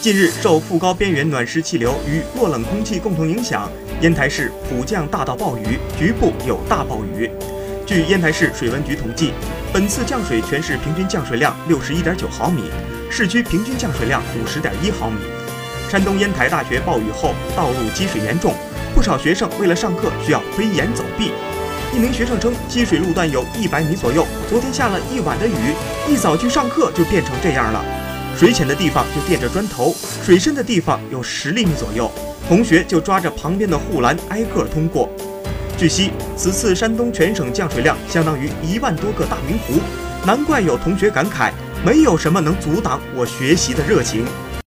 近日，受副高边缘暖湿气流与弱冷空气共同影响，烟台市普降大到暴雨，局部有大暴雨。据烟台市水文局统计，本次降水全市平均降水量六十一点九毫米，市区平均降水量五十点一毫米。山东烟台大学暴雨后，道路积水严重，不少学生为了上课需要飞檐走壁。一名学生称，积水路段有一百米左右，昨天下了一晚的雨，一早去上课就变成这样了。水浅的地方就垫着砖头，水深的地方有十厘米左右，同学就抓着旁边的护栏挨个通过。据悉，此次山东全省降水量相当于一万多个大明湖，难怪有同学感慨，没有什么能阻挡我学习的热情。